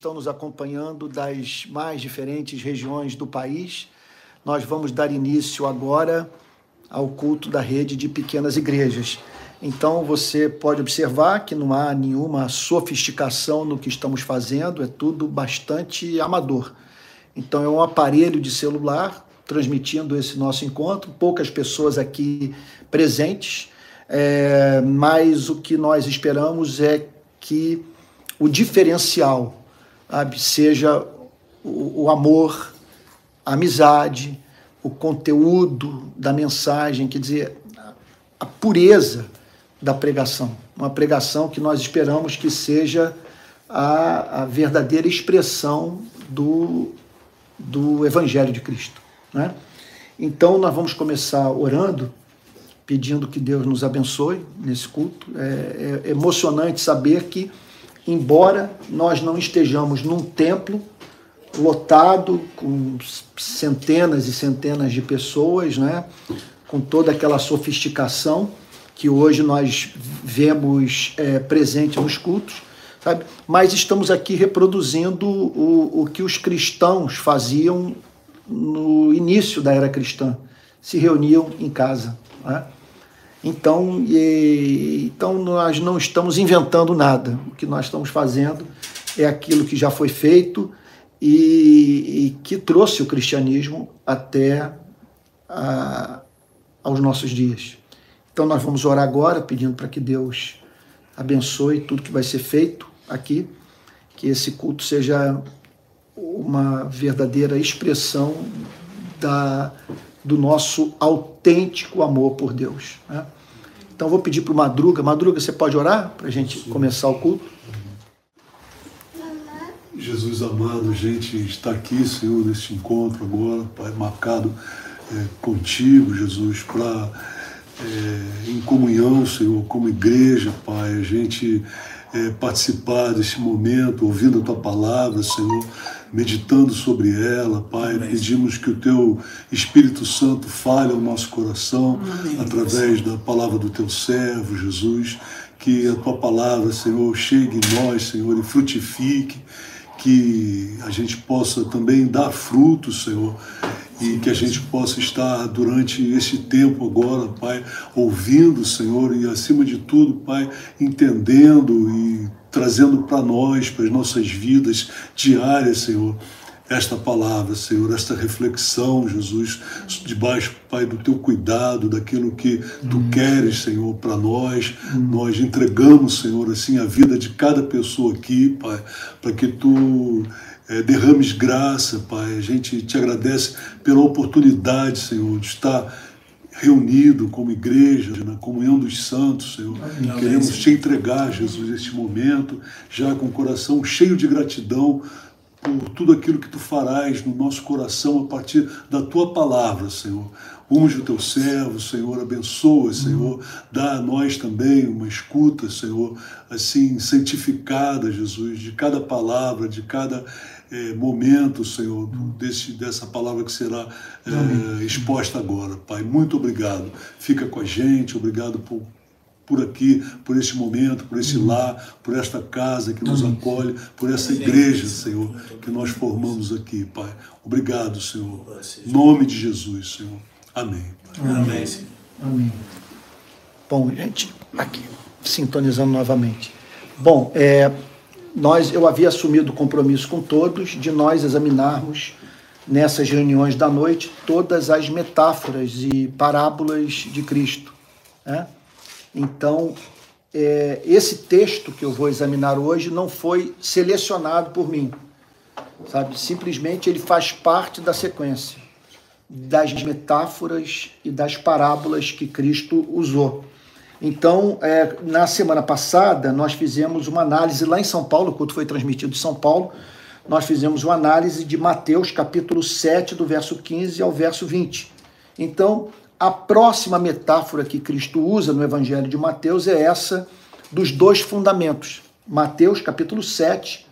estão nos acompanhando das mais diferentes regiões do país. Nós vamos dar início agora ao culto da rede de pequenas igrejas. Então você pode observar que não há nenhuma sofisticação no que estamos fazendo, é tudo bastante amador. Então é um aparelho de celular transmitindo esse nosso encontro, poucas pessoas aqui presentes, é, mas o que nós esperamos é que o diferencial? Seja o, o amor, a amizade, o conteúdo da mensagem, quer dizer, a pureza da pregação. Uma pregação que nós esperamos que seja a, a verdadeira expressão do, do Evangelho de Cristo. Né? Então, nós vamos começar orando, pedindo que Deus nos abençoe nesse culto. É, é emocionante saber que embora nós não estejamos num templo lotado com centenas e centenas de pessoas, né, com toda aquela sofisticação que hoje nós vemos é, presente nos cultos, sabe? mas estamos aqui reproduzindo o, o que os cristãos faziam no início da era cristã, se reuniam em casa. Né? Então, e, então nós não estamos inventando nada. O que nós estamos fazendo é aquilo que já foi feito e, e que trouxe o cristianismo até a, aos nossos dias. Então nós vamos orar agora pedindo para que Deus abençoe tudo que vai ser feito aqui, que esse culto seja uma verdadeira expressão da do nosso autêntico amor por Deus. Né? Então vou pedir para o Madruga. Madruga, você pode orar para a gente Sim. começar o culto? Jesus amado, a gente está aqui, Senhor, nesse encontro agora, Pai, marcado é, contigo, Jesus, para é, em comunhão, Senhor, como igreja, Pai, a gente é, participar desse momento, ouvindo a Tua palavra, Senhor, meditando sobre ela, Pai. Amém. Pedimos que o Teu Espírito Santo fale ao nosso coração Amém. através da palavra do Teu servo, Jesus. Que a Tua palavra, Senhor, chegue em nós, Senhor, e frutifique. Que a gente possa também dar frutos, Senhor, e que a gente possa estar durante esse tempo agora, Pai, ouvindo, Senhor, e acima de tudo, Pai, entendendo e trazendo para nós, para as nossas vidas diárias, Senhor, esta palavra, Senhor, esta reflexão, Jesus, debaixo, Pai, do teu cuidado, daquilo que tu hum. queres, Senhor, para nós. Hum. Nós entregamos, Senhor, assim, a vida de cada pessoa aqui, Pai, para que tu é, derrames graça, Pai. A gente te agradece pela oportunidade, Senhor, de estar reunido como igreja, na comunhão dos santos, Senhor. Queremos te entregar, Jesus, este momento, já com o coração cheio de gratidão por tudo aquilo que tu farás no nosso coração a partir da tua palavra, Senhor. Unge o teu servo, Senhor, abençoa, Senhor, dá a nós também uma escuta, Senhor, assim, santificada, Jesus, de cada palavra, de cada é, momento, Senhor, desse, dessa palavra que será é, exposta agora. Pai, muito obrigado. Fica com a gente, obrigado por, por aqui, por este momento, por esse lar, por esta casa que nos acolhe, por essa igreja, Senhor, que nós formamos aqui, Pai. Obrigado, Senhor. Em nome de Jesus, Senhor. Amém. Amém. Amém. Bom, gente, aqui, sintonizando novamente. Bom, é, nós, eu havia assumido o compromisso com todos de nós examinarmos nessas reuniões da noite todas as metáforas e parábolas de Cristo. Né? Então, é, esse texto que eu vou examinar hoje não foi selecionado por mim, sabe? Simplesmente ele faz parte da sequência das metáforas e das parábolas que Cristo usou. Então, é, na semana passada, nós fizemos uma análise lá em São Paulo, o culto foi transmitido em São Paulo, nós fizemos uma análise de Mateus, capítulo 7, do verso 15 ao verso 20. Então, a próxima metáfora que Cristo usa no Evangelho de Mateus é essa dos dois fundamentos. Mateus, capítulo 7,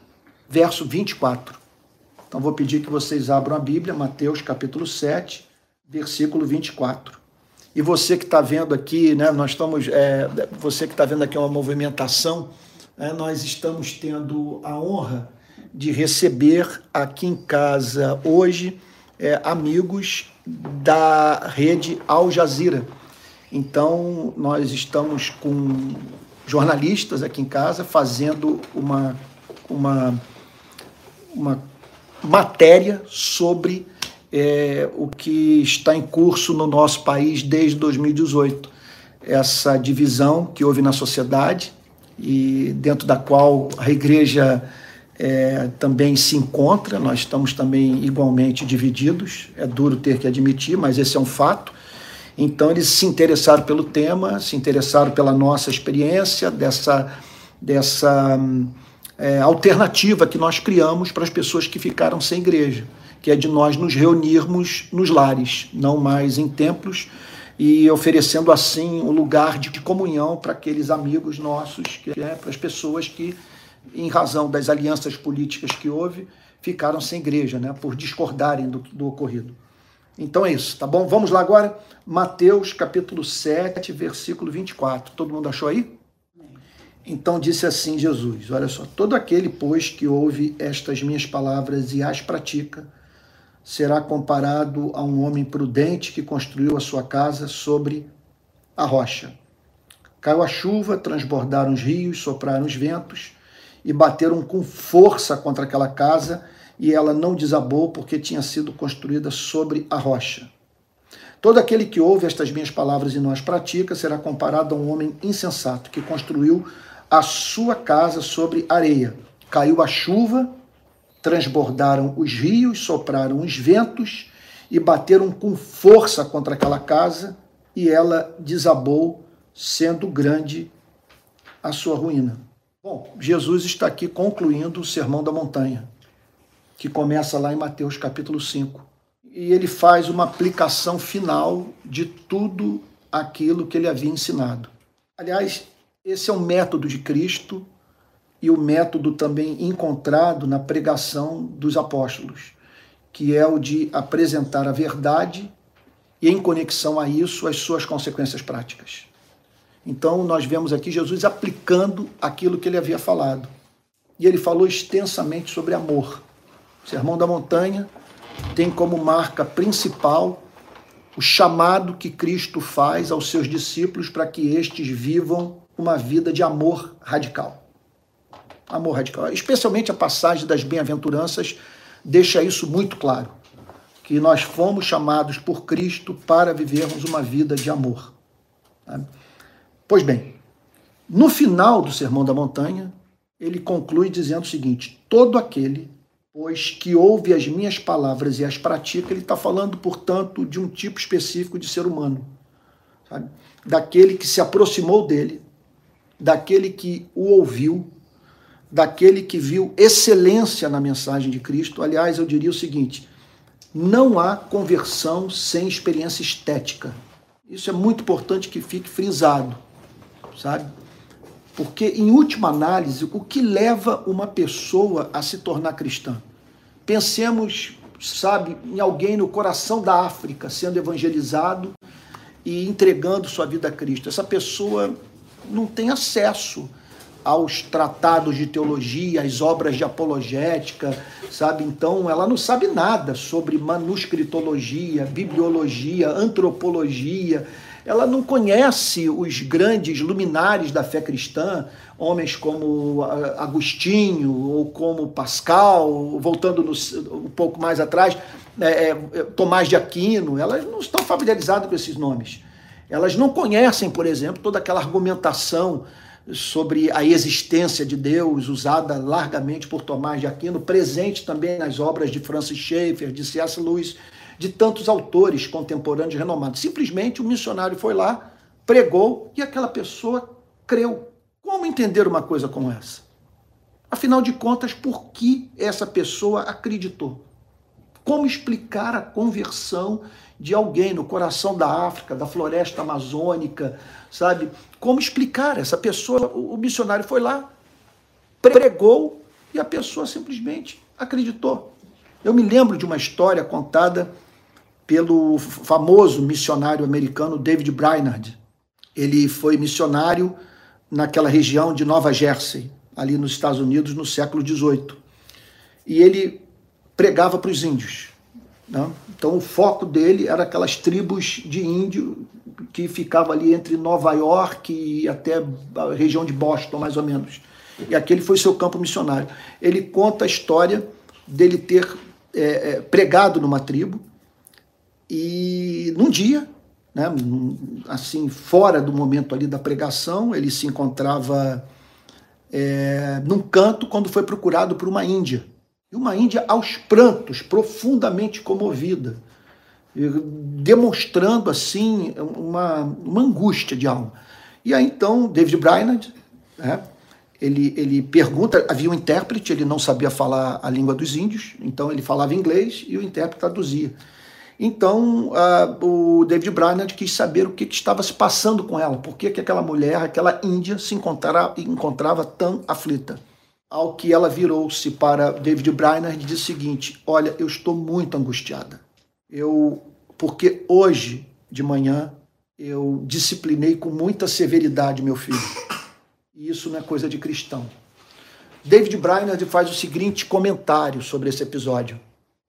verso 24. Então, vou pedir que vocês abram a Bíblia, Mateus, capítulo 7, versículo 24. E você que está vendo aqui, né, nós estamos, é, você que está vendo aqui uma movimentação, né, nós estamos tendo a honra de receber aqui em casa hoje é, amigos da rede Al Jazeera. Então, nós estamos com jornalistas aqui em casa fazendo uma, uma, uma matéria sobre é, o que está em curso no nosso país desde 2018. Essa divisão que houve na sociedade e dentro da qual a igreja é, também se encontra, nós estamos também igualmente divididos, é duro ter que admitir, mas esse é um fato. Então, eles se interessaram pelo tema, se interessaram pela nossa experiência, dessa, dessa é, alternativa que nós criamos para as pessoas que ficaram sem igreja, que é de nós nos reunirmos nos lares, não mais em templos, e oferecendo assim um lugar de comunhão para aqueles amigos nossos, que é, para as pessoas que, em razão das alianças políticas que houve, ficaram sem igreja, né, por discordarem do, do ocorrido. Então é isso, tá bom? Vamos lá agora, Mateus capítulo 7, versículo 24. Todo mundo achou aí? Então disse assim Jesus: Olha só, todo aquele, pois, que ouve estas minhas palavras e as pratica, será comparado a um homem prudente que construiu a sua casa sobre a rocha. Caiu a chuva, transbordaram os rios, sopraram os ventos e bateram com força contra aquela casa e ela não desabou porque tinha sido construída sobre a rocha. Todo aquele que ouve estas minhas palavras e não as pratica será comparado a um homem insensato que construiu a sua casa sobre areia. Caiu a chuva, transbordaram os rios, sopraram os ventos e bateram com força contra aquela casa e ela desabou, sendo grande a sua ruína. Bom, Jesus está aqui concluindo o Sermão da Montanha que começa lá em Mateus capítulo 5. E ele faz uma aplicação final de tudo aquilo que ele havia ensinado. Aliás, esse é o método de Cristo e o método também encontrado na pregação dos apóstolos, que é o de apresentar a verdade e, em conexão a isso, as suas consequências práticas. Então, nós vemos aqui Jesus aplicando aquilo que ele havia falado. E ele falou extensamente sobre amor. Sermão da Montanha tem como marca principal o chamado que Cristo faz aos seus discípulos para que estes vivam uma vida de amor radical. Amor radical. Especialmente a passagem das bem-aventuranças deixa isso muito claro, que nós fomos chamados por Cristo para vivermos uma vida de amor. Pois bem, no final do Sermão da Montanha, ele conclui dizendo o seguinte: todo aquele pois que ouve as minhas palavras e as pratica, ele está falando, portanto, de um tipo específico de ser humano. Sabe? Daquele que se aproximou dele, daquele que o ouviu, daquele que viu excelência na mensagem de Cristo. Aliás, eu diria o seguinte: não há conversão sem experiência estética. Isso é muito importante que fique frisado, sabe? Porque, em última análise, o que leva uma pessoa a se tornar cristã? Pensemos, sabe, em alguém no coração da África sendo evangelizado e entregando sua vida a Cristo. Essa pessoa não tem acesso aos tratados de teologia, às obras de apologética, sabe? Então, ela não sabe nada sobre manuscritologia, bibliologia, antropologia. Ela não conhece os grandes luminares da fé cristã, homens como Agostinho ou como Pascal, voltando no, um pouco mais atrás, é, é, Tomás de Aquino, elas não estão familiarizadas com esses nomes. Elas não conhecem, por exemplo, toda aquela argumentação sobre a existência de Deus, usada largamente por Tomás de Aquino, presente também nas obras de Francis Schaeffer, de C.S. Lewis, de tantos autores contemporâneos renomados. Simplesmente o missionário foi lá, pregou e aquela pessoa creu. Como entender uma coisa como essa? Afinal de contas, por que essa pessoa acreditou? Como explicar a conversão de alguém no coração da África, da floresta amazônica, sabe? Como explicar? Essa pessoa, o missionário foi lá, pregou e a pessoa simplesmente acreditou. Eu me lembro de uma história contada pelo famoso missionário americano David Brainerd. Ele foi missionário naquela região de Nova Jersey, ali nos Estados Unidos, no século XVIII. e ele pregava para os índios. Né? Então o foco dele era aquelas tribos de índio que ficavam ali entre Nova York e até a região de Boston, mais ou menos. E aquele foi seu campo missionário. Ele conta a história dele ter é, é, pregado numa tribo e num dia, né, assim, fora do momento ali da pregação, ele se encontrava é, num canto quando foi procurado por uma índia. E uma índia aos prantos, profundamente comovida, demonstrando assim uma, uma angústia de alma. E aí então David Brainerd, né, ele, ele pergunta, havia um intérprete, ele não sabia falar a língua dos índios, então ele falava inglês e o intérprete traduzia. Então uh, o David Brainerd quis saber o que, que, estava se passando com ela, por que, que aquela mulher, aquela índia, se encontrava, encontrava tão aflita. Ao que ela virou-se para David Brainerd e disse o seguinte: Olha, eu estou muito angustiada. Eu, porque hoje de manhã eu disciplinei com muita severidade meu filho. E isso não é coisa de cristão. David Brainerd faz o seguinte comentário sobre esse episódio.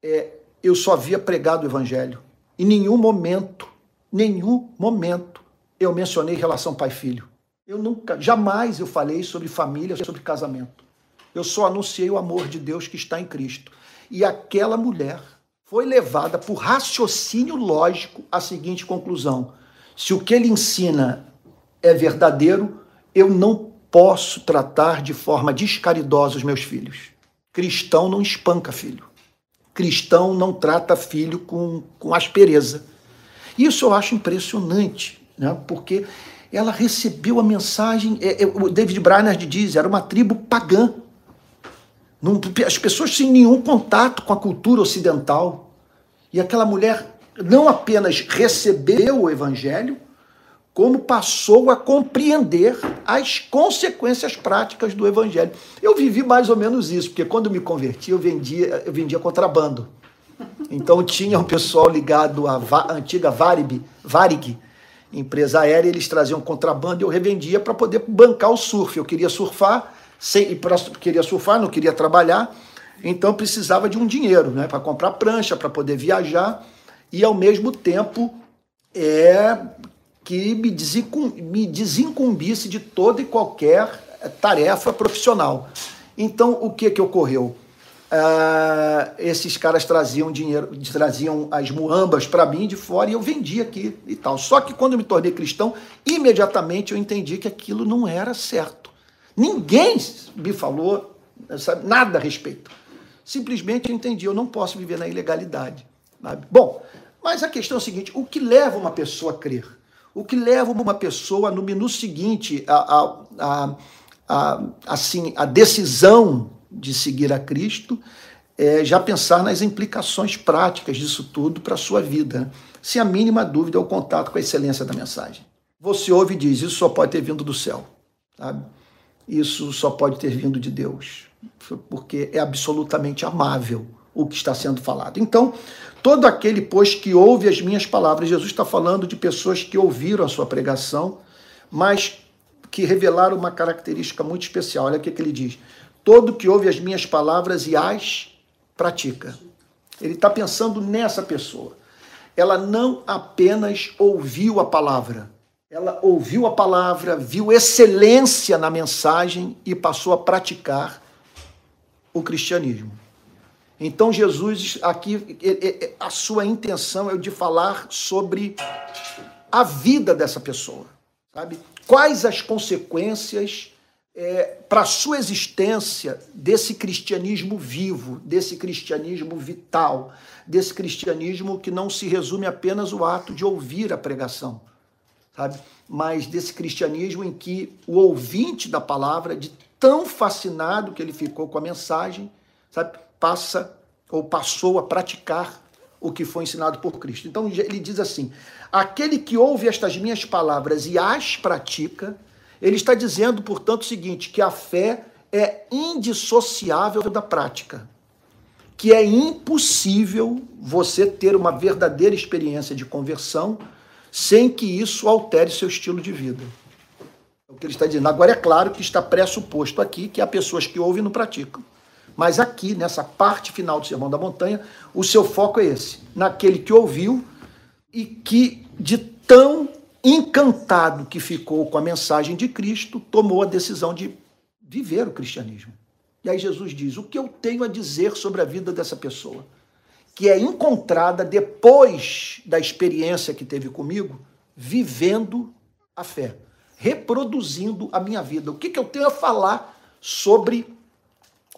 É, eu só havia pregado o evangelho. Em nenhum momento, nenhum momento, eu mencionei relação pai-filho. Eu nunca, jamais eu falei sobre família, sobre casamento. Eu só anunciei o amor de Deus que está em Cristo. E aquela mulher foi levada por raciocínio lógico à seguinte conclusão: se o que ele ensina é verdadeiro, eu não posso tratar de forma descaridosa os meus filhos. Cristão não espanca filho. Cristão não trata filho com, com aspereza. Isso eu acho impressionante, né? porque ela recebeu a mensagem. É, é, o David Brainerd diz: era uma tribo pagã. As pessoas sem nenhum contato com a cultura ocidental. E aquela mulher não apenas recebeu o evangelho, como passou a compreender as consequências práticas do evangelho. Eu vivi mais ou menos isso, porque quando me converti, eu vendia, eu vendia contrabando. Então tinha um pessoal ligado à antiga Varig, Varig, empresa aérea, eles traziam contrabando e eu revendia para poder bancar o surf. Eu queria surfar, sem, pra, queria surfar, não queria trabalhar, então precisava de um dinheiro né, para comprar prancha, para poder viajar e ao mesmo tempo é, que me, me desincumbisse de toda e qualquer tarefa profissional. Então, o que, que ocorreu? Uh, esses caras traziam dinheiro, traziam as muambas para mim de fora e eu vendia aqui e tal. Só que quando eu me tornei cristão, imediatamente eu entendi que aquilo não era certo. Ninguém me falou sabe, nada a respeito. Simplesmente eu entendi, eu não posso viver na ilegalidade. Sabe? Bom, mas a questão é a seguinte: o que leva uma pessoa a crer? O que leva uma pessoa no minuto seguinte a, a, a, assim, a decisão de seguir a Cristo é já pensar nas implicações práticas disso tudo para a sua vida. Né? Sem a mínima dúvida é o contato com a excelência da mensagem. Você ouve e diz: Isso só pode ter vindo do céu. Sabe? Isso só pode ter vindo de Deus. Porque é absolutamente amável o que está sendo falado. Então, Todo aquele, pois, que ouve as minhas palavras, Jesus está falando de pessoas que ouviram a sua pregação, mas que revelaram uma característica muito especial. Olha o que, que ele diz: todo que ouve as minhas palavras e as pratica. Ele está pensando nessa pessoa. Ela não apenas ouviu a palavra, ela ouviu a palavra, viu excelência na mensagem e passou a praticar o cristianismo. Então, Jesus, aqui, a sua intenção é de falar sobre a vida dessa pessoa, sabe? Quais as consequências é, para a sua existência desse cristianismo vivo, desse cristianismo vital, desse cristianismo que não se resume apenas o ato de ouvir a pregação, sabe? Mas desse cristianismo em que o ouvinte da palavra, de tão fascinado que ele ficou com a mensagem, sabe? passa ou passou a praticar o que foi ensinado por Cristo. Então ele diz assim: aquele que ouve estas minhas palavras e as pratica, ele está dizendo, portanto, o seguinte: que a fé é indissociável da prática, que é impossível você ter uma verdadeira experiência de conversão sem que isso altere seu estilo de vida. É o que ele está dizendo. Agora é claro que está pressuposto aqui que há pessoas que ouvem e não praticam. Mas aqui, nessa parte final do Sermão da Montanha, o seu foco é esse: naquele que ouviu e que, de tão encantado que ficou com a mensagem de Cristo, tomou a decisão de viver o cristianismo. E aí Jesus diz: O que eu tenho a dizer sobre a vida dessa pessoa? Que é encontrada depois da experiência que teve comigo, vivendo a fé, reproduzindo a minha vida. O que, que eu tenho a falar sobre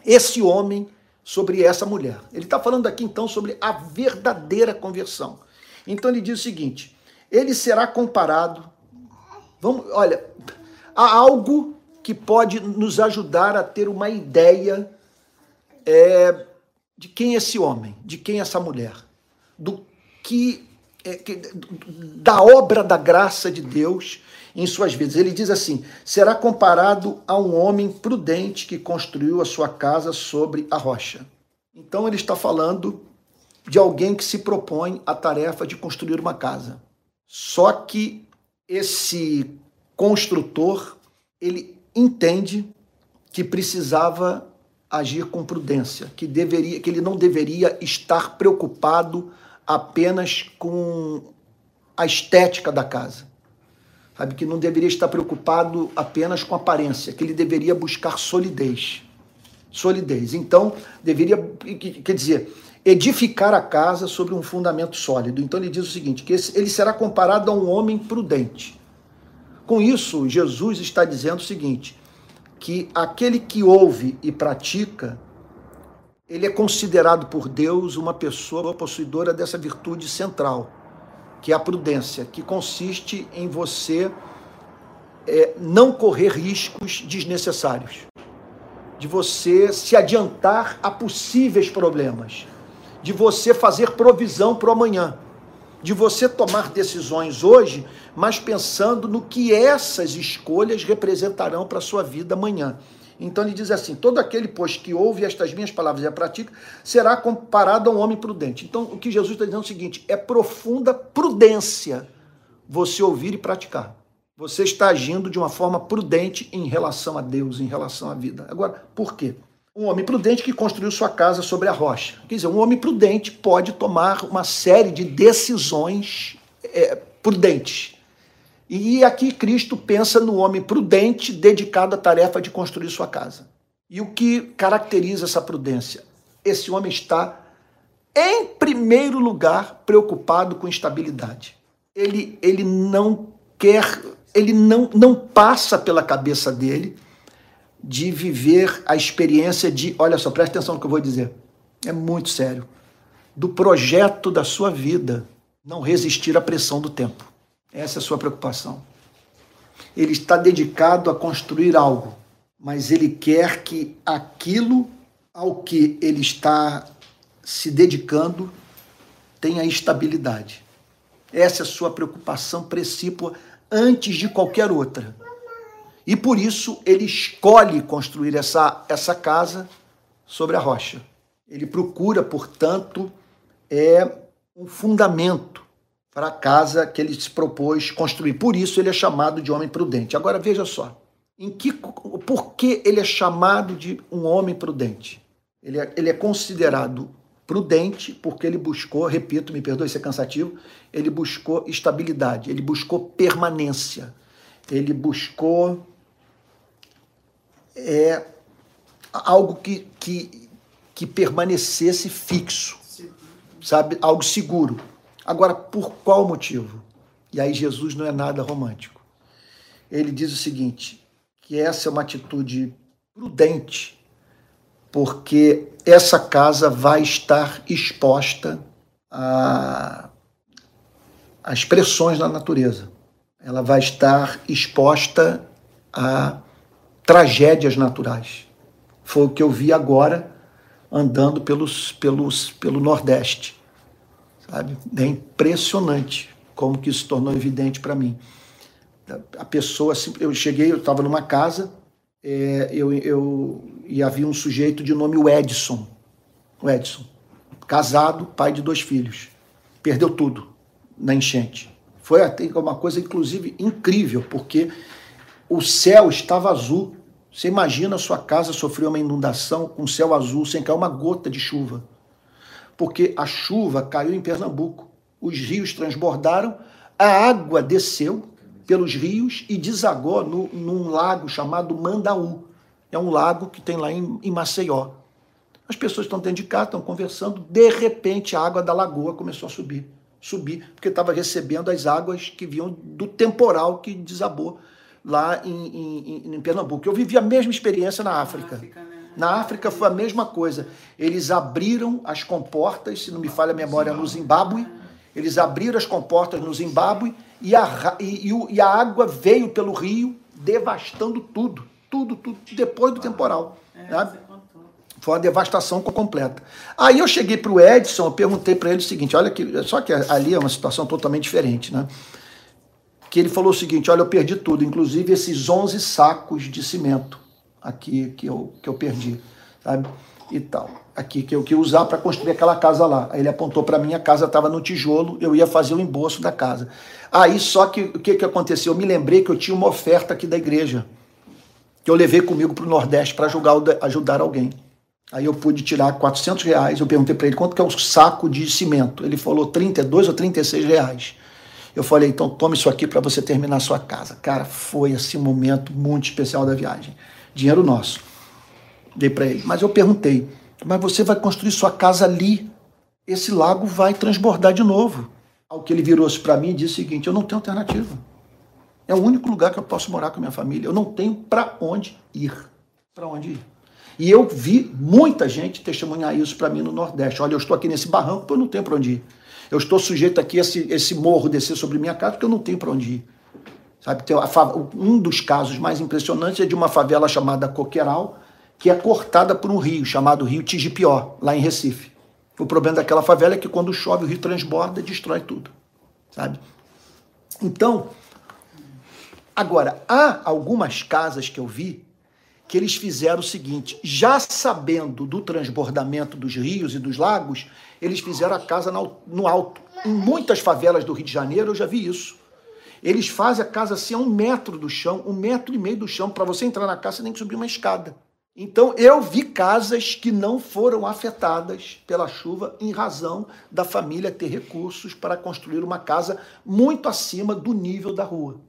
esse homem, sobre essa mulher? Ele está falando aqui então sobre a verdadeira conversão. Então ele diz o seguinte: ele será comparado. Vamos, olha, há algo que pode nos ajudar a ter uma ideia é, de quem é esse homem, de quem é essa mulher, do que, é, que da obra da graça de Deus em suas vidas. Ele diz assim: será comparado a um homem prudente que construiu a sua casa sobre a rocha. Então ele está falando de alguém que se propõe a tarefa de construir uma casa. Só que esse construtor, ele entende que precisava agir com prudência, que deveria, que ele não deveria estar preocupado apenas com a estética da casa. Sabe que não deveria estar preocupado apenas com aparência, que ele deveria buscar solidez. Solidez. Então, deveria, quer dizer, edificar a casa sobre um fundamento sólido. Então ele diz o seguinte, que ele será comparado a um homem prudente. Com isso, Jesus está dizendo o seguinte, que aquele que ouve e pratica, ele é considerado por Deus uma pessoa possuidora dessa virtude central, que é a prudência, que consiste em você é, não correr riscos desnecessários, de você se adiantar a possíveis problemas, de você fazer provisão para o amanhã, de você tomar decisões hoje, mas pensando no que essas escolhas representarão para a sua vida amanhã. Então ele diz assim: todo aquele, pois, que ouve estas minhas palavras e a pratica, será comparado a um homem prudente. Então, o que Jesus está dizendo é o seguinte: é profunda prudência você ouvir e praticar. Você está agindo de uma forma prudente em relação a Deus, em relação à vida. Agora, por quê? Um homem prudente que construiu sua casa sobre a rocha. Quer dizer, um homem prudente pode tomar uma série de decisões é, prudentes. E aqui Cristo pensa no homem prudente dedicado à tarefa de construir sua casa. E o que caracteriza essa prudência? Esse homem está, em primeiro lugar, preocupado com estabilidade. Ele, ele não quer, ele não, não passa pela cabeça dele de viver a experiência de, olha só, presta atenção no que eu vou dizer. É muito sério. Do projeto da sua vida não resistir à pressão do tempo. Essa é a sua preocupação. Ele está dedicado a construir algo, mas ele quer que aquilo ao que ele está se dedicando tenha estabilidade. Essa é a sua preocupação precípua antes de qualquer outra. E por isso ele escolhe construir essa, essa casa sobre a rocha. Ele procura, portanto, é um fundamento para a casa que ele se propôs construir. Por isso ele é chamado de homem prudente. Agora veja só, em que, por que ele é chamado de um homem prudente? Ele é, ele é considerado prudente porque ele buscou, repito, me perdoe ser cansativo, ele buscou estabilidade, ele buscou permanência, ele buscou é algo que, que, que permanecesse fixo, sabe? Algo seguro. Agora, por qual motivo? E aí Jesus não é nada romântico. Ele diz o seguinte, que essa é uma atitude prudente, porque essa casa vai estar exposta a, a expressões da natureza. Ela vai estar exposta a tragédias naturais. Foi o que eu vi agora andando pelos, pelos, pelo Nordeste. Sabe? É impressionante como que isso tornou evidente para mim. A pessoa, eu cheguei, eu estava numa casa, é, eu, eu, e havia um sujeito de nome Edson. O Edson. Casado, pai de dois filhos. Perdeu tudo na enchente. Foi até uma coisa, inclusive, incrível, porque o céu estava azul Você imagina a sua casa sofrer uma inundação com céu azul sem cair uma gota de chuva. Porque a chuva caiu em Pernambuco. Os rios transbordaram, a água desceu pelos rios e desagou no, num lago chamado Mandaú. É um lago que tem lá em, em Maceió. As pessoas estão dentro de casa, estão conversando, de repente a água da lagoa começou a subir. Subir, porque estava recebendo as águas que vinham do temporal que desabou lá em, em, em Pernambuco. Eu vivi a mesma experiência na África. Na África, né? na África foi a mesma coisa. Eles abriram as comportas, se não me falha a memória, no Zimbábue. Eles abriram as comportas no Zimbábue e a, e, e a água veio pelo rio, devastando tudo. Tudo, tudo, depois do temporal. É, né? Foi uma devastação completa. Aí eu cheguei para o Edson, eu perguntei para ele o seguinte: olha que. Só que ali é uma situação totalmente diferente, né? Que ele falou o seguinte: olha, eu perdi tudo, inclusive esses 11 sacos de cimento aqui que eu, que eu perdi, sabe? E tal. Aqui que eu queria usar para construir aquela casa lá. Aí ele apontou para mim, a casa estava no tijolo, eu ia fazer o embolso da casa. Aí só que o que, que aconteceu? Eu me lembrei que eu tinha uma oferta aqui da igreja, que eu levei comigo para o Nordeste para ajudar, alguém. Aí eu pude tirar 400 reais. Eu perguntei para ele quanto que é o saco de cimento. Ele falou 32 ou 36 reais. Eu falei, então tome isso aqui para você terminar a sua casa. Cara, foi um momento muito especial da viagem. Dinheiro nosso. Dei para ele. Mas eu perguntei, mas você vai construir sua casa ali. Esse lago vai transbordar de novo. Ao que ele virou-se para mim e disse o seguinte: eu não tenho alternativa. É o único lugar que eu posso morar com a minha família. Eu não tenho para onde ir. Para onde ir? E eu vi muita gente testemunhar isso para mim no Nordeste. Olha, eu estou aqui nesse barranco, porque eu não tenho para onde ir. Eu estou sujeito aqui a esse, esse morro descer sobre minha casa porque eu não tenho para onde ir. Sabe, um dos casos mais impressionantes é de uma favela chamada Coqueiral, que é cortada por um rio chamado Rio Tigipió, lá em Recife. O problema daquela favela é que quando chove o rio transborda e destrói tudo. Sabe? Então, agora, há algumas casas que eu vi que eles fizeram o seguinte: já sabendo do transbordamento dos rios e dos lagos, eles fizeram a casa no alto. Em muitas favelas do Rio de Janeiro eu já vi isso. Eles fazem a casa assim a um metro do chão, um metro e meio do chão. Para você entrar na casa, você tem que subir uma escada. Então eu vi casas que não foram afetadas pela chuva em razão da família ter recursos para construir uma casa muito acima do nível da rua.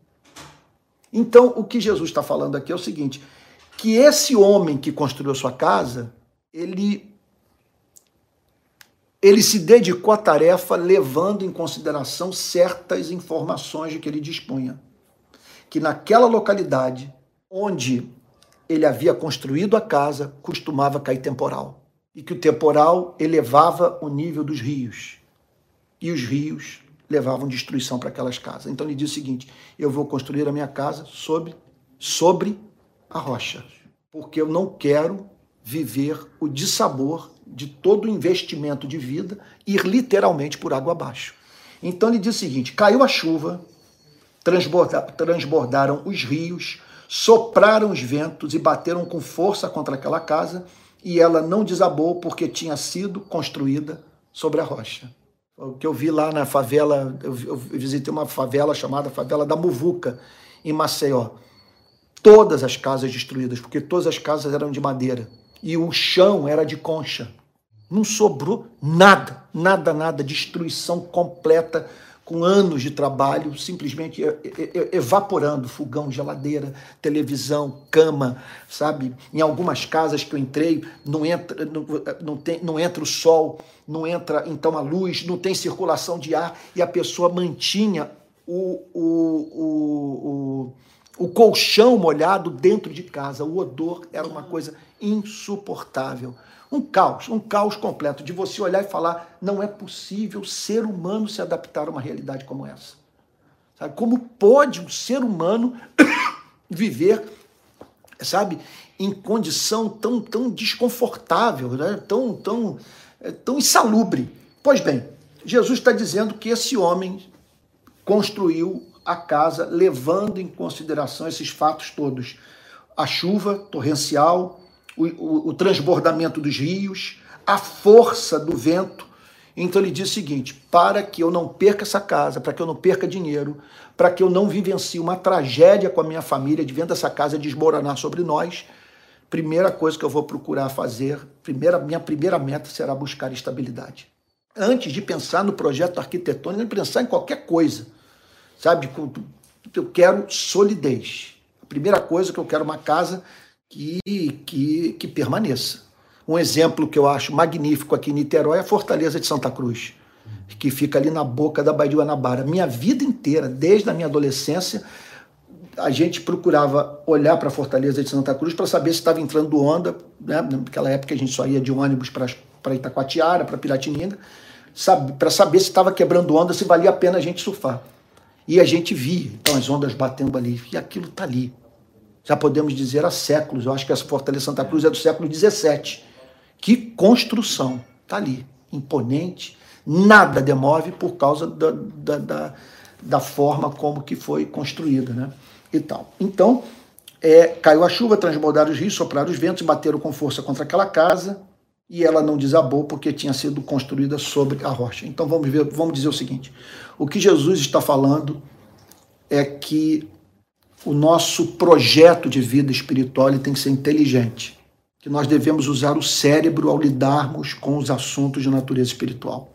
Então o que Jesus está falando aqui é o seguinte: que esse homem que construiu sua casa, ele ele se dedicou à tarefa levando em consideração certas informações de que ele dispunha. Que naquela localidade onde ele havia construído a casa, costumava cair temporal. E que o temporal elevava o nível dos rios. E os rios levavam destruição para aquelas casas. Então ele diz o seguinte: eu vou construir a minha casa sobre, sobre a rocha, porque eu não quero viver o dissabor de todo o investimento de vida ir literalmente por água abaixo. Então ele diz o seguinte: caiu a chuva, transborda, transbordaram os rios, sopraram os ventos e bateram com força contra aquela casa, e ela não desabou porque tinha sido construída sobre a rocha. O que eu vi lá na favela, eu visitei uma favela chamada Favela da Muvuca, em Maceió todas as casas destruídas, porque todas as casas eram de madeira e o chão era de concha. Não sobrou nada, nada, nada, destruição completa, com anos de trabalho, simplesmente evaporando fogão, geladeira, televisão, cama, sabe? Em algumas casas que eu entrei, não entra, não, não, tem, não entra o sol, não entra então a luz, não tem circulação de ar e a pessoa mantinha o, o, o, o o colchão molhado dentro de casa. O odor era uma coisa insuportável. Um caos, um caos completo de você olhar e falar: não é possível ser humano se adaptar a uma realidade como essa. Sabe? Como pode um ser humano viver, sabe, em condição tão, tão desconfortável, né? tão, tão, é, tão insalubre? Pois bem, Jesus está dizendo que esse homem construiu a casa, levando em consideração esses fatos todos: a chuva torrencial, o, o, o transbordamento dos rios, a força do vento. Então ele diz o seguinte: para que eu não perca essa casa, para que eu não perca dinheiro, para que eu não vivencie uma tragédia com a minha família de vendo essa casa desmoronar sobre nós, primeira coisa que eu vou procurar fazer, primeira, minha primeira meta será buscar estabilidade. Antes de pensar no projeto arquitetônico, de pensar em qualquer coisa, sabe? Eu quero solidez. A primeira coisa que eu quero uma casa que, que, que permaneça. Um exemplo que eu acho magnífico aqui em Niterói é a Fortaleza de Santa Cruz, que fica ali na boca da Baía de Guanabara. Minha vida inteira, desde a minha adolescência, a gente procurava olhar para a Fortaleza de Santa Cruz para saber se estava entrando onda. Né? Naquela época a gente só ia de ônibus para Itacoatiara, para Piratininga, para saber se estava quebrando onda, se valia a pena a gente surfar. E a gente via, então, as ondas batendo ali, e aquilo está ali. Já podemos dizer há séculos. Eu acho que essa Fortaleza Santa Cruz é do século XVII. Que construção! Está ali, imponente, nada demove por causa da, da, da, da forma como que foi construída. Né? e tal. Então, é, caiu a chuva, transbordaram os rios, sopraram os ventos, bateram com força contra aquela casa e ela não desabou porque tinha sido construída sobre a rocha. Então vamos ver, vamos dizer o seguinte: o que Jesus está falando é que o nosso projeto de vida espiritual tem que ser inteligente, que nós devemos usar o cérebro ao lidarmos com os assuntos de natureza espiritual,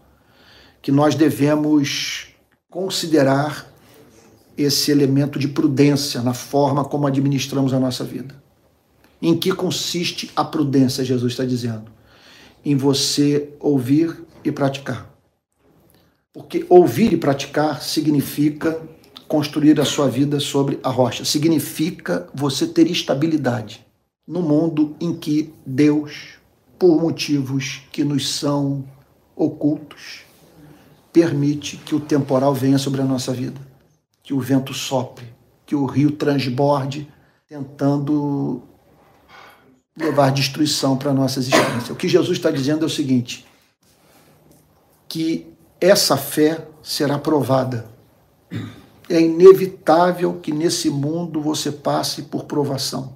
que nós devemos considerar esse elemento de prudência na forma como administramos a nossa vida. Em que consiste a prudência, Jesus está dizendo? Em você ouvir e praticar. Porque ouvir e praticar significa construir a sua vida sobre a rocha, significa você ter estabilidade no mundo em que Deus, por motivos que nos são ocultos, permite que o temporal venha sobre a nossa vida que o vento sopre, que o rio transborde, tentando levar destruição para a nossa existência. O que Jesus está dizendo é o seguinte: que essa fé será provada. É inevitável que nesse mundo você passe por provação.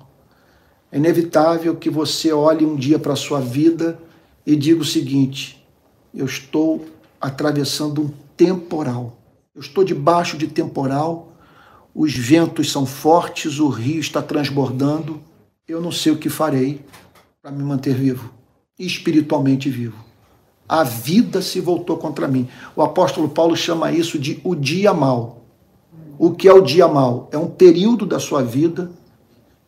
É inevitável que você olhe um dia para a sua vida e diga o seguinte: eu estou atravessando um temporal. Eu estou debaixo de temporal, os ventos são fortes, o rio está transbordando. Eu não sei o que farei para me manter vivo, espiritualmente vivo. A vida se voltou contra mim. O apóstolo Paulo chama isso de o dia mal. O que é o dia mal? É um período da sua vida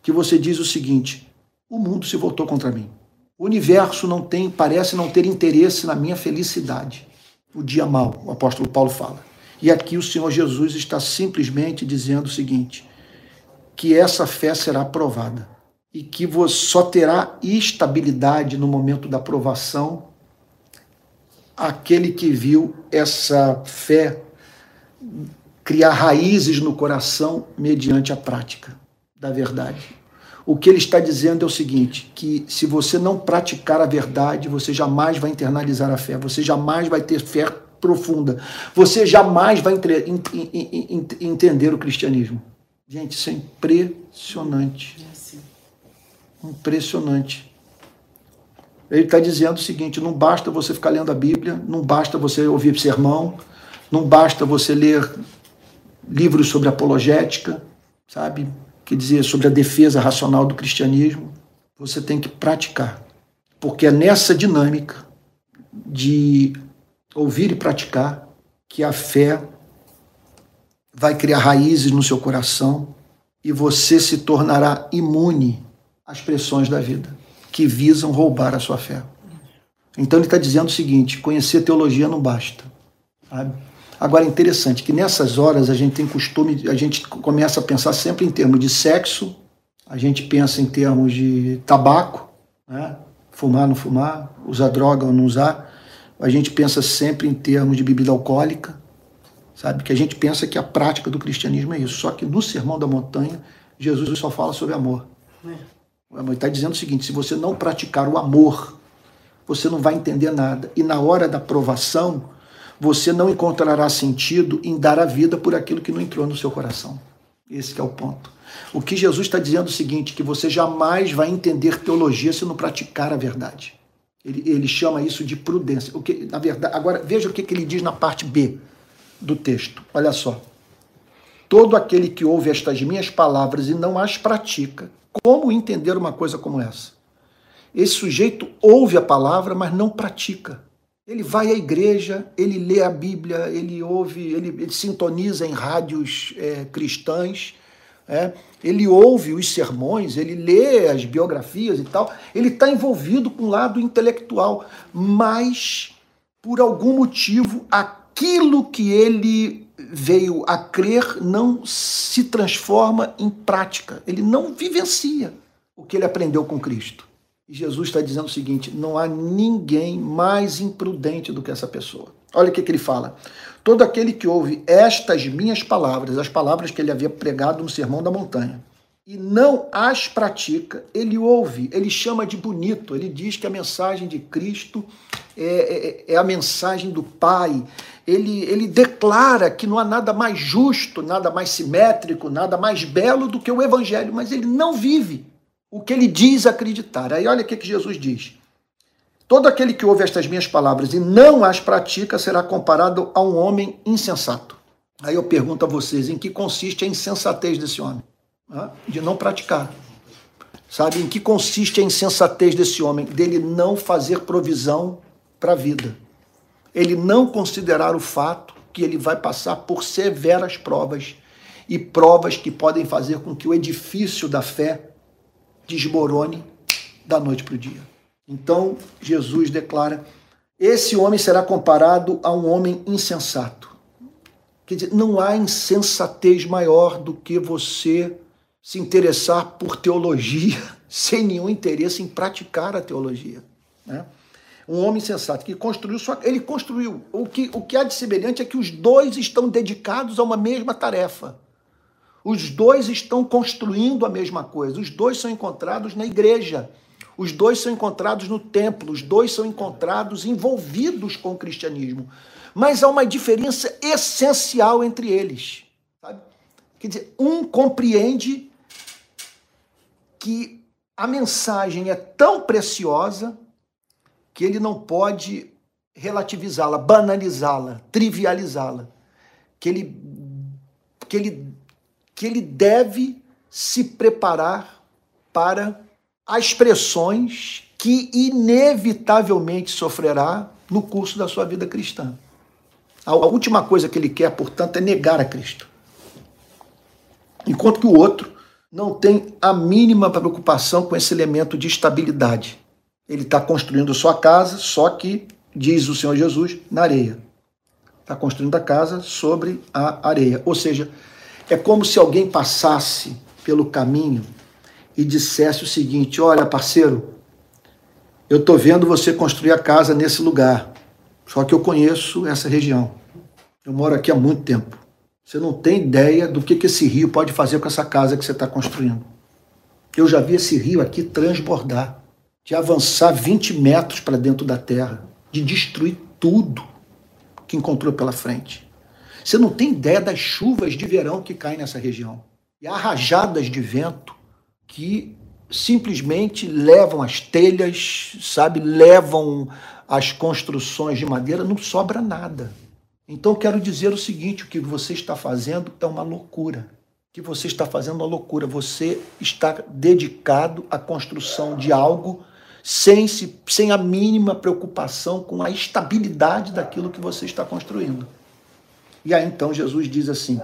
que você diz o seguinte: o mundo se voltou contra mim. O universo não tem, parece não ter interesse na minha felicidade. O dia mal, o apóstolo Paulo fala. E aqui o Senhor Jesus está simplesmente dizendo o seguinte: que essa fé será provada e que só terá estabilidade no momento da provação aquele que viu essa fé criar raízes no coração mediante a prática da verdade. O que ele está dizendo é o seguinte: que se você não praticar a verdade, você jamais vai internalizar a fé, você jamais vai ter fé profunda. Você jamais vai entre, entender o cristianismo. Gente, isso é impressionante. Impressionante. Ele está dizendo o seguinte: não basta você ficar lendo a Bíblia, não basta você ouvir sermão, não basta você ler livros sobre apologética, sabe? Que dizer sobre a defesa racional do cristianismo. Você tem que praticar. Porque é nessa dinâmica de ouvir e praticar, que a fé vai criar raízes no seu coração e você se tornará imune às pressões da vida que visam roubar a sua fé. Então ele está dizendo o seguinte: conhecer teologia não basta. Sabe? Agora é interessante que nessas horas a gente tem costume, a gente começa a pensar sempre em termos de sexo, a gente pensa em termos de tabaco, né? fumar, não fumar, usar droga ou não usar a gente pensa sempre em termos de bebida alcoólica, sabe? Que a gente pensa que a prática do cristianismo é isso. Só que no Sermão da Montanha, Jesus só fala sobre amor. É. Está dizendo o seguinte: se você não praticar o amor, você não vai entender nada. E na hora da provação, você não encontrará sentido em dar a vida por aquilo que não entrou no seu coração. Esse é o ponto. O que Jesus está dizendo é o seguinte: que você jamais vai entender teologia se não praticar a verdade. Ele, ele chama isso de prudência. O que, na verdade, agora veja o que, que ele diz na parte B do texto. Olha só. Todo aquele que ouve estas minhas palavras e não as pratica, como entender uma coisa como essa? Esse sujeito ouve a palavra, mas não pratica. Ele vai à igreja, ele lê a Bíblia, ele ouve, ele, ele sintoniza em rádios é, cristãs, é, ele ouve os sermões, ele lê as biografias e tal, ele está envolvido com o lado intelectual, mas por algum motivo aquilo que ele veio a crer não se transforma em prática, ele não vivencia o que ele aprendeu com Cristo. E Jesus está dizendo o seguinte: não há ninguém mais imprudente do que essa pessoa. Olha o que, que ele fala. Todo aquele que ouve estas minhas palavras, as palavras que ele havia pregado no Sermão da Montanha, e não as pratica, ele ouve, ele chama de bonito, ele diz que a mensagem de Cristo é, é, é, a mensagem do Pai. Ele, ele declara que não há nada mais justo, nada mais simétrico, nada mais belo do que o Evangelho, mas ele não vive o que ele diz acreditar. Aí olha o que, que Jesus diz. Todo aquele que ouve estas minhas palavras e não as pratica será comparado a um homem insensato. Aí eu pergunto a vocês, em que consiste a insensatez desse homem? De não praticar. Sabe, em que consiste a insensatez desse homem? Dele não fazer provisão para a vida. Ele não considerar o fato que ele vai passar por severas provas e provas que podem fazer com que o edifício da fé desmorone da noite para o dia. Então, Jesus declara: esse homem será comparado a um homem insensato. Quer dizer, não há insensatez maior do que você se interessar por teologia sem nenhum interesse em praticar a teologia. Né? Um homem sensato que construiu sua. Ele construiu. O que, o que há de semelhante é que os dois estão dedicados a uma mesma tarefa. Os dois estão construindo a mesma coisa. Os dois são encontrados na igreja. Os dois são encontrados no templo. Os dois são encontrados envolvidos com o cristianismo. Mas há uma diferença essencial entre eles. Sabe? Quer dizer, um compreende que a mensagem é tão preciosa que ele não pode relativizá-la, banalizá-la, trivializá-la. Que ele, que ele que ele deve se preparar para as pressões que inevitavelmente sofrerá no curso da sua vida cristã. A última coisa que ele quer, portanto, é negar a Cristo. Enquanto que o outro não tem a mínima preocupação com esse elemento de estabilidade. Ele está construindo sua casa, só que, diz o Senhor Jesus, na areia. Está construindo a casa sobre a areia. Ou seja, é como se alguém passasse pelo caminho e dissesse o seguinte: Olha, parceiro, eu estou vendo você construir a casa nesse lugar, só que eu conheço essa região. Eu moro aqui há muito tempo. Você não tem ideia do que, que esse rio pode fazer com essa casa que você está construindo. Eu já vi esse rio aqui transbordar, de avançar 20 metros para dentro da terra, de destruir tudo que encontrou pela frente. Você não tem ideia das chuvas de verão que caem nessa região. E há rajadas de vento que simplesmente levam as telhas, sabe, levam as construções de madeira, não sobra nada. Então quero dizer o seguinte, o que você está fazendo é uma loucura. O que você está fazendo é uma loucura. Você está dedicado à construção de algo sem, se, sem a mínima preocupação com a estabilidade daquilo que você está construindo. E aí então Jesus diz assim: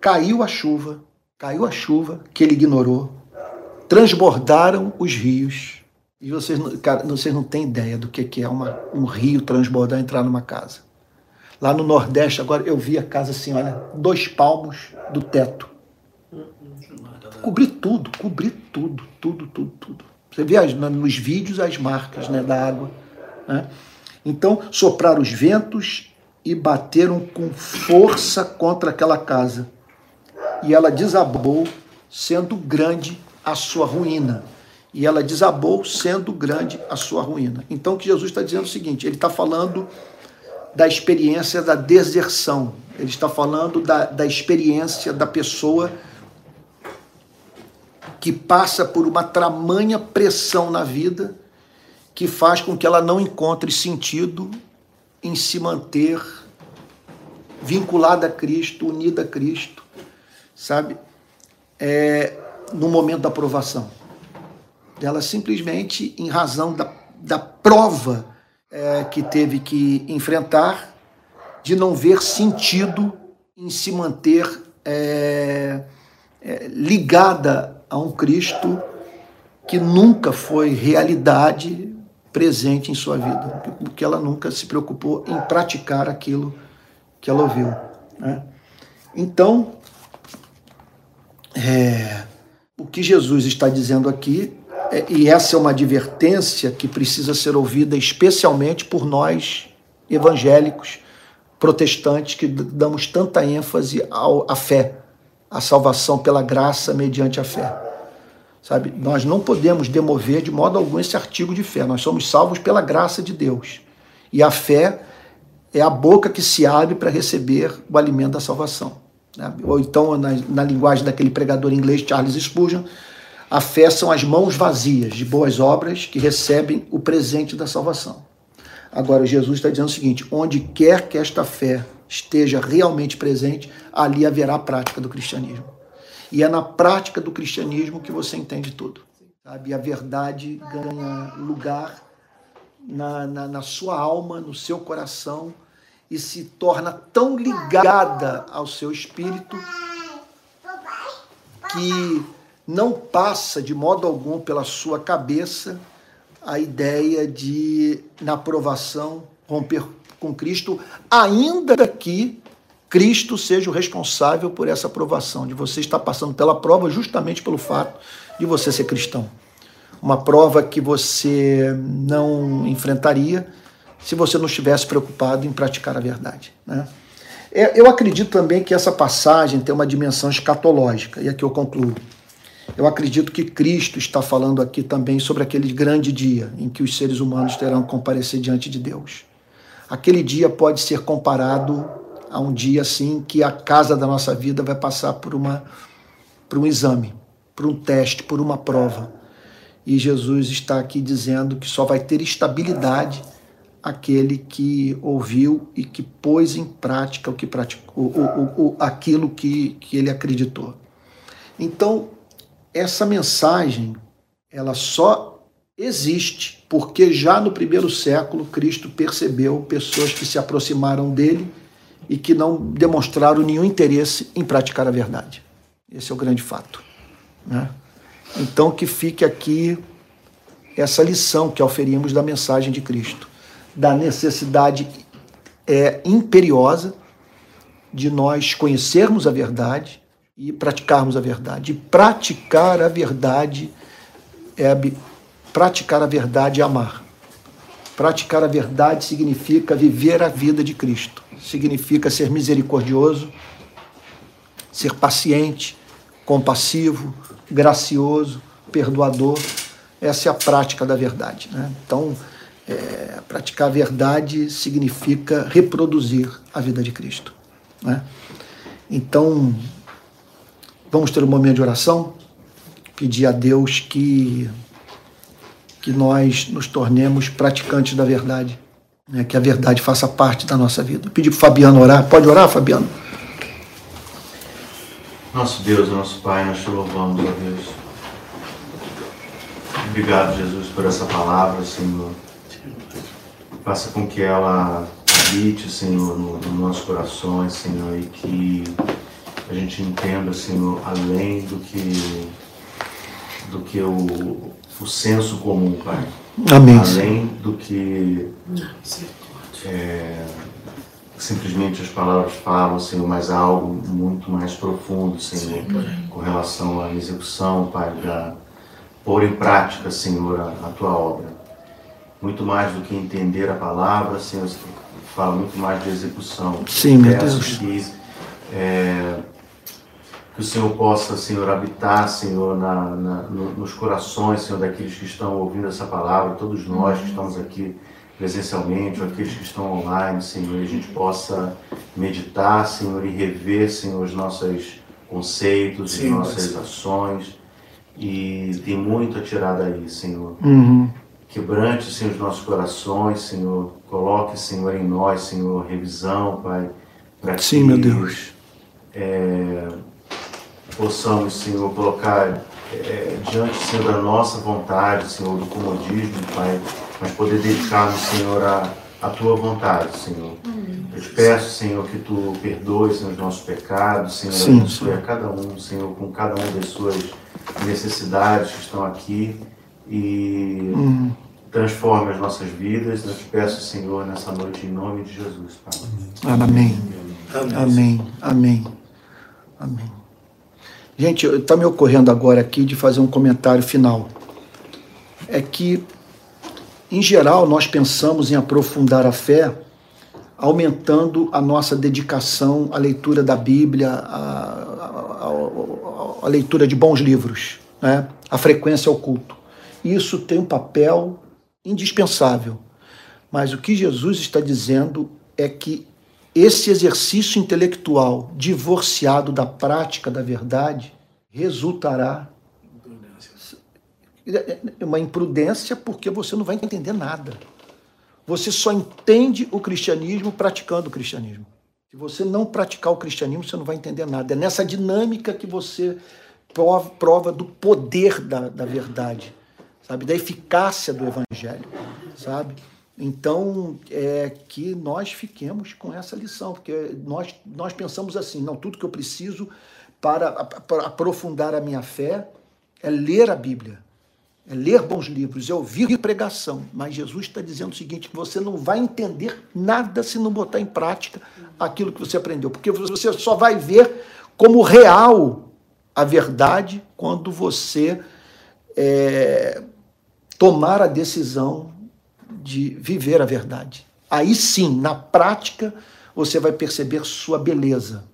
caiu a chuva, caiu a chuva que ele ignorou, transbordaram os rios. E vocês, cara, vocês não têm ideia do que é uma, um rio transbordar entrar numa casa. Lá no Nordeste, agora eu vi a casa assim, olha, dois palmos do teto. Cobri tudo, cobri tudo, tudo, tudo, tudo. Você vê as, nos vídeos as marcas né, da água. Né? Então, sopraram os ventos e bateram com força contra aquela casa. E ela desabou, sendo grande a sua ruína. E ela desabou, sendo grande a sua ruína. Então, o que Jesus está dizendo é o seguinte: ele está falando da experiência da deserção, ele está falando da, da experiência da pessoa que passa por uma tamanha pressão na vida que faz com que ela não encontre sentido em se manter vinculada a Cristo, unida a Cristo, sabe? É, no momento da provação. Ela simplesmente, em razão da, da prova é, que teve que enfrentar, de não ver sentido em se manter é, é, ligada a um Cristo que nunca foi realidade presente em sua vida, porque ela nunca se preocupou em praticar aquilo que ela ouviu. Né? Então, é, o que Jesus está dizendo aqui, e essa é uma advertência que precisa ser ouvida especialmente por nós evangélicos, protestantes, que damos tanta ênfase ao, à fé, à salvação pela graça mediante a fé. Sabe? Nós não podemos demover de modo algum esse artigo de fé. Nós somos salvos pela graça de Deus. E a fé é a boca que se abre para receber o alimento da salvação. Né? Ou então, na, na linguagem daquele pregador inglês Charles Spurgeon, a fé são as mãos vazias de boas obras que recebem o presente da salvação. Agora, Jesus está dizendo o seguinte: onde quer que esta fé esteja realmente presente, ali haverá a prática do cristianismo. E é na prática do cristianismo que você entende tudo. Sabe? A verdade ganha lugar na, na, na sua alma, no seu coração e se torna tão ligada ao seu espírito que não passa de modo algum pela sua cabeça a ideia de, na aprovação, romper com Cristo, ainda que Cristo seja o responsável por essa aprovação, de você estar passando pela prova justamente pelo fato de você ser cristão. Uma prova que você não enfrentaria se você não estivesse preocupado em praticar a verdade. Né? É, eu acredito também que essa passagem tem uma dimensão escatológica, e aqui eu concluo. Eu acredito que Cristo está falando aqui também sobre aquele grande dia em que os seres humanos terão que comparecer diante de Deus. Aquele dia pode ser comparado a um dia assim que a casa da nossa vida vai passar por uma por um exame, por um teste, por uma prova. E Jesus está aqui dizendo que só vai ter estabilidade aquele que ouviu e que pôs em prática o que praticou, o, o, o, aquilo que, que ele acreditou. Então, essa mensagem, ela só existe porque já no primeiro século Cristo percebeu pessoas que se aproximaram dele e que não demonstraram nenhum interesse em praticar a verdade. Esse é o grande fato. Né? Então, que fique aqui essa lição que oferimos da mensagem de Cristo da necessidade é, imperiosa de nós conhecermos a verdade e praticarmos a verdade. E praticar a verdade é praticar a verdade é amar. Praticar a verdade significa viver a vida de Cristo. Significa ser misericordioso, ser paciente, compassivo, gracioso, perdoador. Essa é a prática da verdade. Né? Então, é, praticar a verdade significa reproduzir a vida de Cristo. Né? Então, vamos ter um momento de oração, pedir a Deus que, que nós nos tornemos praticantes da verdade, né? que a verdade faça parte da nossa vida. Pedir para o Fabiano orar. Pode orar, Fabiano? Nosso Deus, nosso Pai, nós te louvamos, ó Deus. Obrigado, Jesus, por essa palavra, Senhor faça com que ela habite, Senhor, nos no nossos corações, Senhor, e que a gente entenda, Senhor, além do que do que o, o senso comum, Pai. Amém. Além do que é, simplesmente as palavras falam, Senhor, mas algo muito mais profundo, Senhor, com relação à execução, Pai, da pôr em prática, Senhor, a, a tua obra muito mais do que entender a palavra, Senhor, fala muito mais de execução. Sim, meu Deus. Que, é, que o Senhor possa, Senhor, habitar, Senhor, na, na, nos corações, Senhor, daqueles que estão ouvindo essa palavra, todos nós que estamos aqui presencialmente, ou aqueles que estão online, Senhor, e a gente possa meditar, Senhor, e rever, Senhor, os nossos conceitos, Sim, as nossas ações. E tem muito a tirar daí, Senhor. Uhum quebrante, Senhor, os nossos corações, Senhor. Coloque, Senhor, em nós, Senhor, revisão, Pai. Sim, que, meu Deus. É, possamos, Senhor, colocar é, diante, Senhor, da nossa vontade, Senhor, do comodismo, Pai, mas poder dedicar-nos, Senhor, a, a Tua vontade, Senhor. Eu te peço, Senhor, que Tu perdoes Senhor, os nossos pecados, Senhor, Sim, abençoe a cada um, Senhor, com cada uma das suas necessidades que estão aqui e uhum. transforme as nossas vidas. Eu te peço, Senhor, nessa noite, em nome de Jesus, Pai. Amém. Amém. Amém. Amém. Amém. Gente, está me ocorrendo agora aqui de fazer um comentário final. É que, em geral, nós pensamos em aprofundar a fé aumentando a nossa dedicação à leitura da Bíblia, à, à, à leitura de bons livros, né? a frequência ao culto. Isso tem um papel indispensável. Mas o que Jesus está dizendo é que esse exercício intelectual divorciado da prática da verdade resultará uma imprudência porque você não vai entender nada. Você só entende o cristianismo praticando o cristianismo. Se você não praticar o cristianismo, você não vai entender nada. É nessa dinâmica que você prova, prova do poder da, da verdade, sabe? Da eficácia do evangelho, sabe? Então, é que nós fiquemos com essa lição, porque nós, nós pensamos assim, não, tudo que eu preciso para, para aprofundar a minha fé é ler a Bíblia, é ler bons livros, é ouvir pregação. Mas Jesus está dizendo o seguinte: você não vai entender nada se não botar em prática aquilo que você aprendeu, porque você só vai ver como real a verdade quando você é, tomar a decisão de viver a verdade. Aí sim, na prática, você vai perceber sua beleza,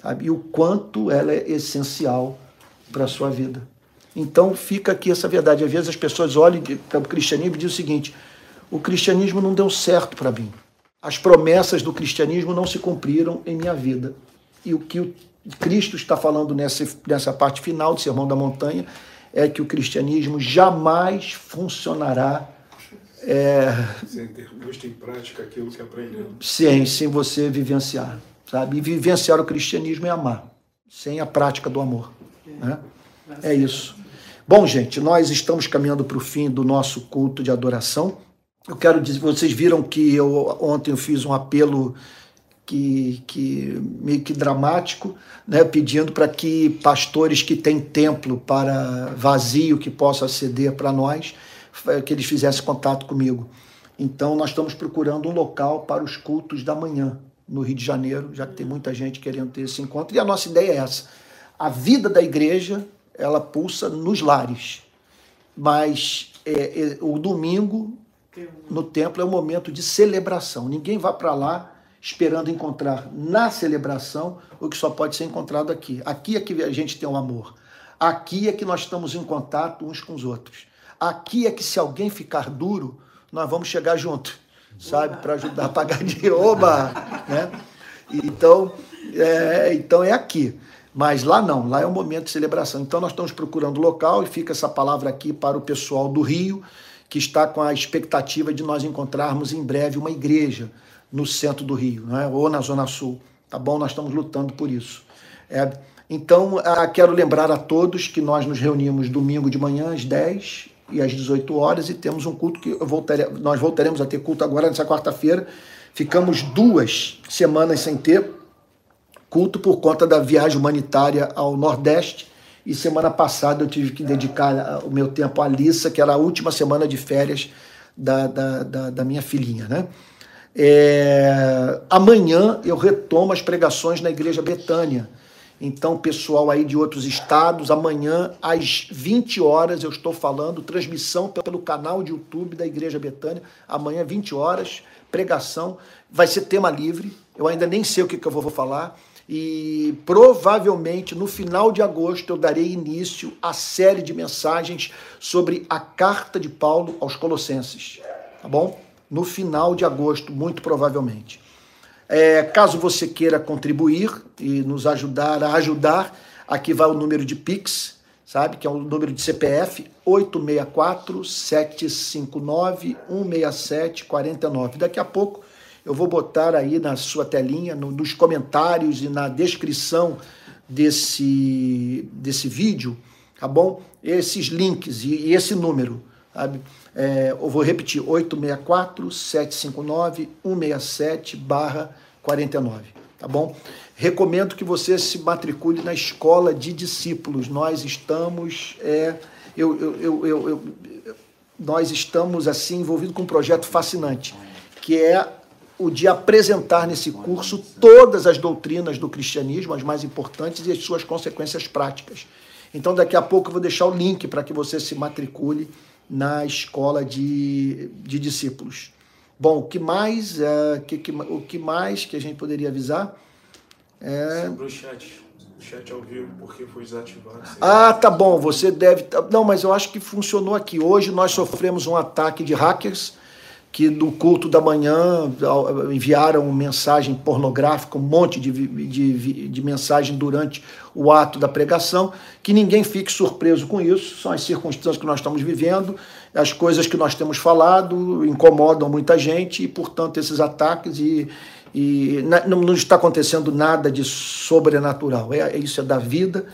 sabe? E o quanto ela é essencial para a sua vida. Então fica aqui essa verdade. Às vezes as pessoas olham para o cristianismo e dizem o seguinte: o cristianismo não deu certo para mim. As promessas do cristianismo não se cumpriram em minha vida. E o que o Cristo está falando nessa, nessa parte final do Sermão da Montanha é que o cristianismo jamais funcionará é, sem ter posto em prática aquilo que aprendeu. Sem, sem você vivenciar, sabe? E vivenciar o cristianismo é amar, sem a prática do amor. Né? É isso. Bom, gente, nós estamos caminhando para o fim do nosso culto de adoração. Eu quero dizer, vocês viram que eu ontem eu fiz um apelo que, que meio que dramático, né, pedindo para que pastores que têm templo para vazio que possam aceder para nós que eles fizessem contato comigo. Então, nós estamos procurando um local para os cultos da manhã, no Rio de Janeiro, já que tem muita gente querendo ter esse encontro. E a nossa ideia é essa. A vida da igreja, ela pulsa nos lares. Mas é, é, o domingo, no templo, é um momento de celebração. Ninguém vai para lá esperando encontrar na celebração o que só pode ser encontrado aqui. Aqui é que a gente tem o um amor. Aqui é que nós estamos em contato uns com os outros. Aqui é que se alguém ficar duro, nós vamos chegar junto, sabe? Para ajudar a pagar de oba, né? Então é, então é aqui. Mas lá não, lá é um momento de celebração. Então nós estamos procurando local e fica essa palavra aqui para o pessoal do Rio, que está com a expectativa de nós encontrarmos em breve uma igreja no centro do Rio, né? ou na Zona Sul. Tá bom? Nós estamos lutando por isso. É, então, ah, quero lembrar a todos que nós nos reunimos domingo de manhã às 10 e às 18 horas e temos um culto que voltare, nós voltaremos a ter culto agora nessa quarta-feira. Ficamos duas semanas sem ter culto por conta da viagem humanitária ao Nordeste. E semana passada eu tive que dedicar ah, o meu tempo à Lissa, que era a última semana de férias da, da, da, da minha filhinha. Né? É, amanhã eu retomo as pregações na Igreja Betânia então, pessoal aí de outros estados, amanhã às 20 horas eu estou falando, transmissão pelo canal de YouTube da Igreja Betânia. Amanhã, 20 horas, pregação. Vai ser tema livre. Eu ainda nem sei o que, que eu vou falar. E provavelmente no final de agosto eu darei início à série de mensagens sobre a carta de Paulo aos Colossenses. Tá bom? No final de agosto, muito provavelmente. É, caso você queira contribuir e nos ajudar a ajudar, aqui vai o número de Pix, sabe? Que é o número de CPF 864 759 167 49. Daqui a pouco eu vou botar aí na sua telinha, no, nos comentários e na descrição desse, desse vídeo, tá bom? Esses links e, e esse número, sabe? É, eu vou repetir, 864-759-167 barra 49, tá bom? Recomendo que você se matricule na escola de discípulos. Nós estamos, é, eu, eu, eu, eu, nós estamos assim envolvidos com um projeto fascinante, que é o de apresentar nesse curso todas as doutrinas do cristianismo, as mais importantes e as suas consequências práticas. Então, daqui a pouco eu vou deixar o link para que você se matricule na escola de, de discípulos. Bom, o que mais, é, que, que, o que mais que a gente poderia avisar? É... Sobre o chat. O chat ao vivo, porque foi desativado. Ah, tá bom. Você deve. Não, mas eu acho que funcionou aqui. Hoje nós sofremos um ataque de hackers que no culto da manhã enviaram mensagem pornográfica, um monte de, de, de, mensagem durante o ato da pregação, que ninguém fique surpreso com isso, são as circunstâncias que nós estamos vivendo, as coisas que nós temos falado incomodam muita gente e, portanto, esses ataques e, e não, não está acontecendo nada de sobrenatural, é, isso é da vida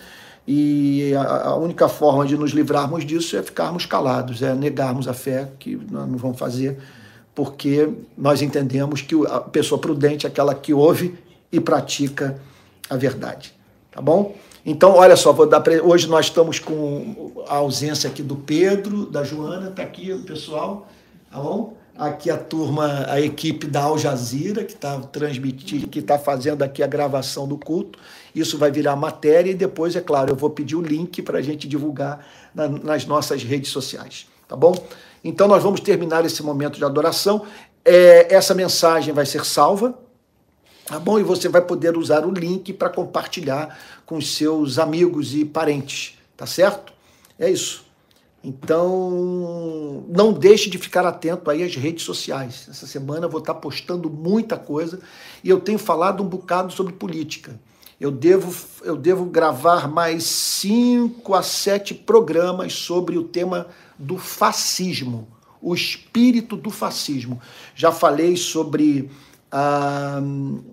e a, a única forma de nos livrarmos disso é ficarmos calados, é negarmos a fé, que nós não vamos fazer porque nós entendemos que a pessoa prudente é aquela que ouve e pratica a verdade. Tá bom? Então, olha só, vou dar hoje nós estamos com a ausência aqui do Pedro, da Joana, tá aqui o pessoal, tá bom? Aqui a turma, a equipe da Al Jazeera, que está transmitindo, que está fazendo aqui a gravação do culto. Isso vai virar matéria e depois, é claro, eu vou pedir o link para a gente divulgar na, nas nossas redes sociais, tá bom? Então nós vamos terminar esse momento de adoração. É, essa mensagem vai ser salva, tá bom? E você vai poder usar o link para compartilhar com seus amigos e parentes, tá certo? É isso. Então, não deixe de ficar atento aí às redes sociais. Essa semana eu vou estar postando muita coisa e eu tenho falado um bocado sobre política. Eu devo, eu devo gravar mais cinco a sete programas sobre o tema do fascismo, o espírito do fascismo. Já falei sobre a,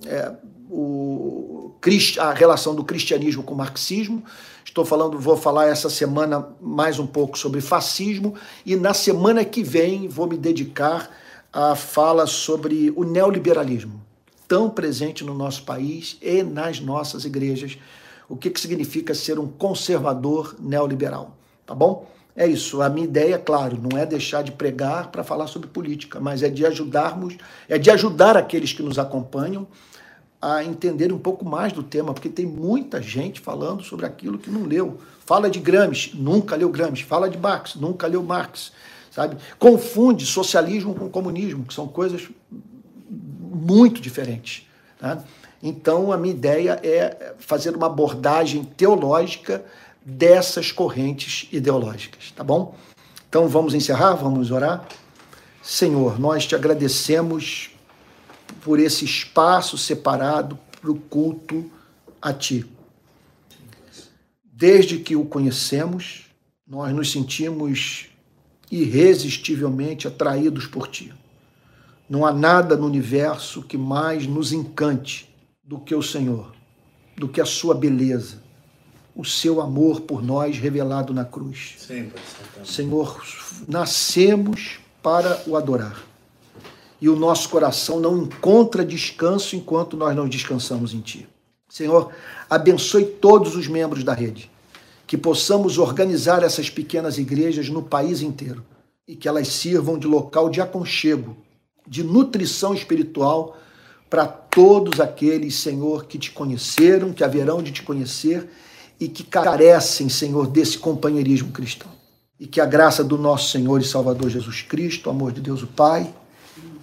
é, o, a relação do cristianismo com o marxismo. Estou falando, vou falar essa semana mais um pouco sobre fascismo e na semana que vem vou me dedicar à fala sobre o neoliberalismo, tão presente no nosso país e nas nossas igrejas. O que, que significa ser um conservador neoliberal, tá bom? É isso. A minha ideia, claro, não é deixar de pregar para falar sobre política, mas é de ajudarmos, é de ajudar aqueles que nos acompanham a entender um pouco mais do tema, porque tem muita gente falando sobre aquilo que não leu. Fala de Gramsci, nunca leu Gramsci. Fala de Marx, nunca leu Marx. Sabe? Confunde socialismo com comunismo, que são coisas muito diferentes. Tá? Então, a minha ideia é fazer uma abordagem teológica dessas correntes ideológicas, tá bom? Então vamos encerrar, vamos orar. Senhor, nós te agradecemos por esse espaço separado para o culto a Ti. Desde que o conhecemos, nós nos sentimos irresistivelmente atraídos por Ti. Não há nada no universo que mais nos encante do que o Senhor, do que a Sua beleza, o seu amor por nós revelado na cruz. Sempre, Senhor, nascemos para o adorar. E o nosso coração não encontra descanso enquanto nós não descansamos em Ti. Senhor, abençoe todos os membros da rede, que possamos organizar essas pequenas igrejas no país inteiro e que elas sirvam de local de aconchego, de nutrição espiritual para todos aqueles, Senhor, que te conheceram, que haverão de te conhecer e que carecem, Senhor, desse companheirismo cristão. E que a graça do nosso Senhor e Salvador Jesus Cristo, o amor de Deus o Pai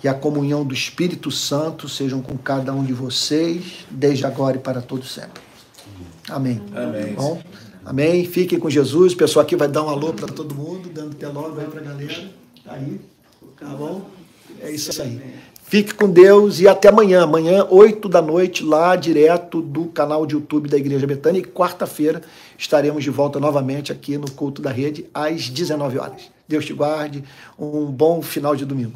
e a comunhão do Espírito Santo sejam com cada um de vocês, desde agora e para todo sempre. Amém. Amém. Bom, amém. Fiquem com Jesus. O pessoal aqui vai dar um alô para todo mundo, dando até logo aí para a galera. Aí, tá bom? É isso aí. Fique com Deus e até amanhã. Amanhã, 8 da noite, lá direto do canal de YouTube da Igreja Betânia. E quarta-feira estaremos de volta novamente aqui no Culto da Rede, às 19 horas. Deus te guarde. Um bom final de domingo.